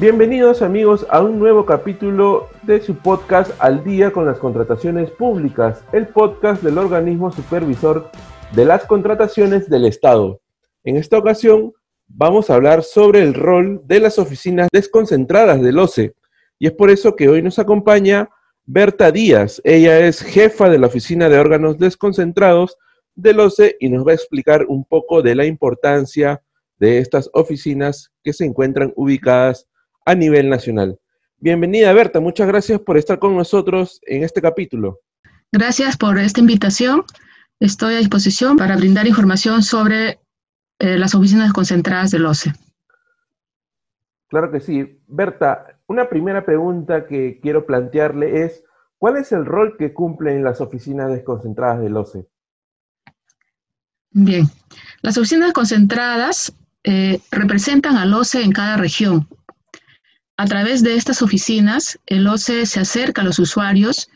Bienvenidos amigos a un nuevo capítulo de su podcast Al día con las contrataciones públicas, el podcast del organismo supervisor de las contrataciones del Estado. En esta ocasión vamos a hablar sobre el rol de las oficinas desconcentradas del OCE y es por eso que hoy nos acompaña Berta Díaz. Ella es jefa de la Oficina de Órganos Desconcentrados del OCE y nos va a explicar un poco de la importancia de estas oficinas que se encuentran ubicadas a nivel nacional. Bienvenida Berta, muchas gracias por estar con nosotros en este capítulo. Gracias por esta invitación. Estoy a disposición para brindar información sobre eh, las oficinas concentradas del OCE. Claro que sí. Berta, una primera pregunta que quiero plantearle es, ¿cuál es el rol que cumplen las oficinas desconcentradas del OCE? Bien, las oficinas concentradas eh, representan al OCE en cada región a través de estas oficinas, el OCE se acerca a los usuarios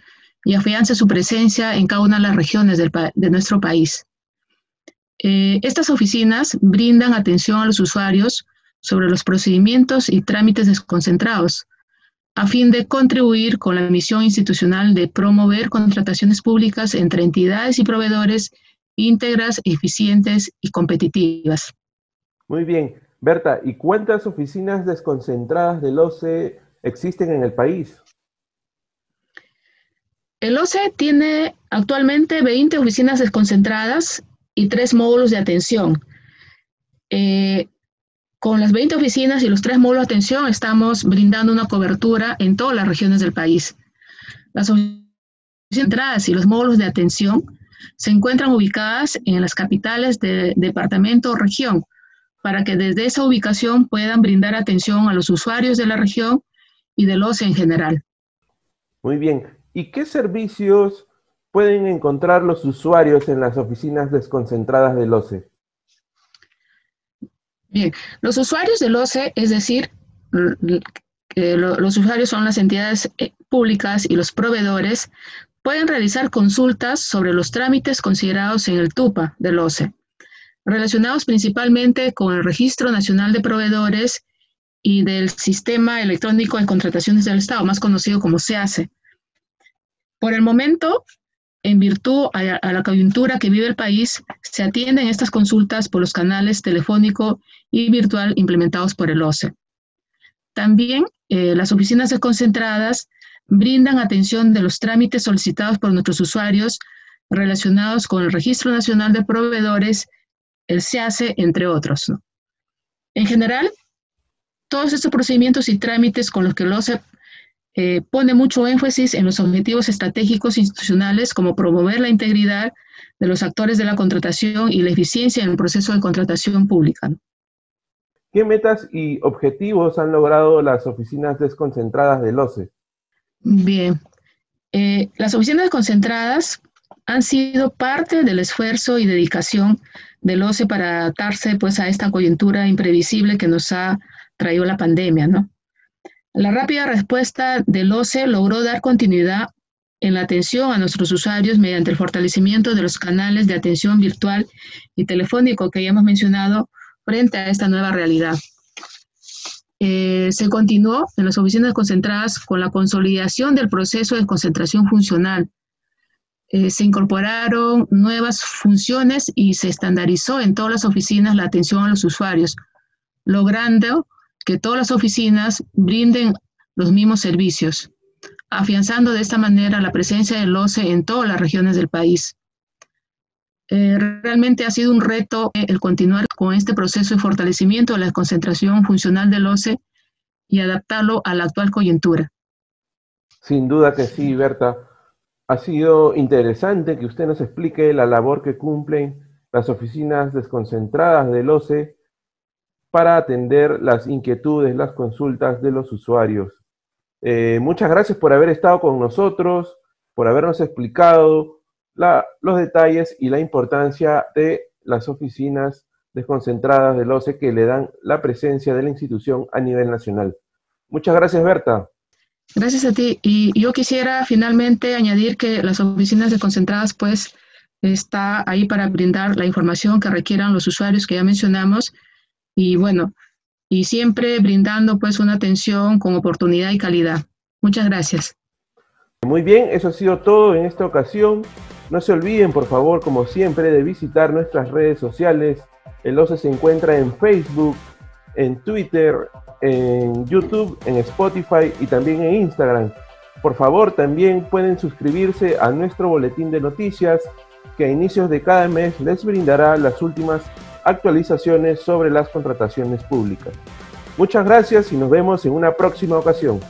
y afianza su presencia en cada una de las regiones de nuestro país. Eh, estas oficinas brindan atención a los usuarios sobre los procedimientos y trámites desconcentrados, a fin de contribuir con la misión institucional de promover contrataciones públicas entre entidades y proveedores íntegras, eficientes y competitivas. Muy bien. Berta, ¿y cuántas oficinas desconcentradas del OCE existen en el país? El OCE tiene actualmente 20 oficinas desconcentradas y tres módulos de atención. Eh, con las 20 oficinas y los tres módulos de atención estamos brindando una cobertura en todas las regiones del país. Las oficinas centradas y los módulos de atención se encuentran ubicadas en las capitales de departamento o región, para que desde esa ubicación puedan brindar atención a los usuarios de la región y del OCE en general. Muy bien. ¿Y qué servicios pueden encontrar los usuarios en las oficinas desconcentradas del OCE? Bien, los usuarios del OCE, es decir, los usuarios son las entidades eh, públicas y los proveedores, pueden realizar consultas sobre los trámites considerados en el TUPA del OCE relacionados principalmente con el Registro Nacional de Proveedores y del Sistema Electrónico de Contrataciones del Estado, más conocido como SEACE. Por el momento, en virtud a, la coyuntura que vive el país, se atienden estas consultas por los canales telefónico y virtual implementados por el OCE. También eh, las oficinas desconcentradas brindan atención de los trámites solicitados por nuestros usuarios relacionados con el Registro Nacional de Proveedores el hace entre otros. En general, todos estos procedimientos y trámites con los que el OCE eh, pone mucho énfasis en los objetivos estratégicos institucionales como promover la integridad de los actores de la contratación y la eficiencia en el proceso de contratación pública. ¿Qué metas y objetivos han logrado las oficinas desconcentradas del OCE? Bien, eh, las oficinas desconcentradas han sido parte del esfuerzo y dedicación del OCE para adaptarse pues, a esta coyuntura imprevisible que nos ha traído la pandemia. La rápida respuesta del OCE logró dar continuidad en la atención a nuestros usuarios mediante el fortalecimiento de los canales de atención virtual y telefónico que ya hemos mencionado frente a esta nueva realidad. Eh, se continuó en las oficinas concentradas con la consolidación del proceso de concentración funcional, eh, se incorporaron nuevas funciones y se estandarizó en todas las oficinas la atención a los usuarios, logrando que todas las oficinas brinden los mismos servicios, afianzando de esta manera la presencia del OCE en todas las regiones del país. Eh, realmente ha sido un reto el continuar con este proceso de fortalecimiento de la concentración funcional del OCE y adaptarlo a la actual coyuntura. Sin duda que sí, Berta. Ha sido interesante que usted nos explique la labor que cumplen las oficinas desconcentradas del OCE para atender las inquietudes, las consultas de los usuarios. Eh, muchas gracias por haber estado con nosotros, por habernos explicado los detalles y la importancia de las oficinas desconcentradas del OCE que le dan la presencia de la institución a nivel nacional. Muchas gracias, Berta. Gracias a ti. Y yo quisiera finalmente añadir que las oficinas desconcentradas, pues, está ahí para brindar la información que requieran los usuarios que ya mencionamos. Y bueno, y siempre brindando pues una atención con oportunidad y calidad. Muchas gracias. Muy bien, eso ha sido todo en esta ocasión. No se olviden, por favor, como siempre, de visitar nuestras redes sociales. El OCE se encuentra en Facebook, en Twitter, en YouTube, en Spotify y también en Instagram. Por favor, también pueden suscribirse a nuestro boletín de noticias que a inicios de cada mes les brindará las últimas actualizaciones sobre las contrataciones públicas. Muchas gracias y nos vemos en una próxima ocasión.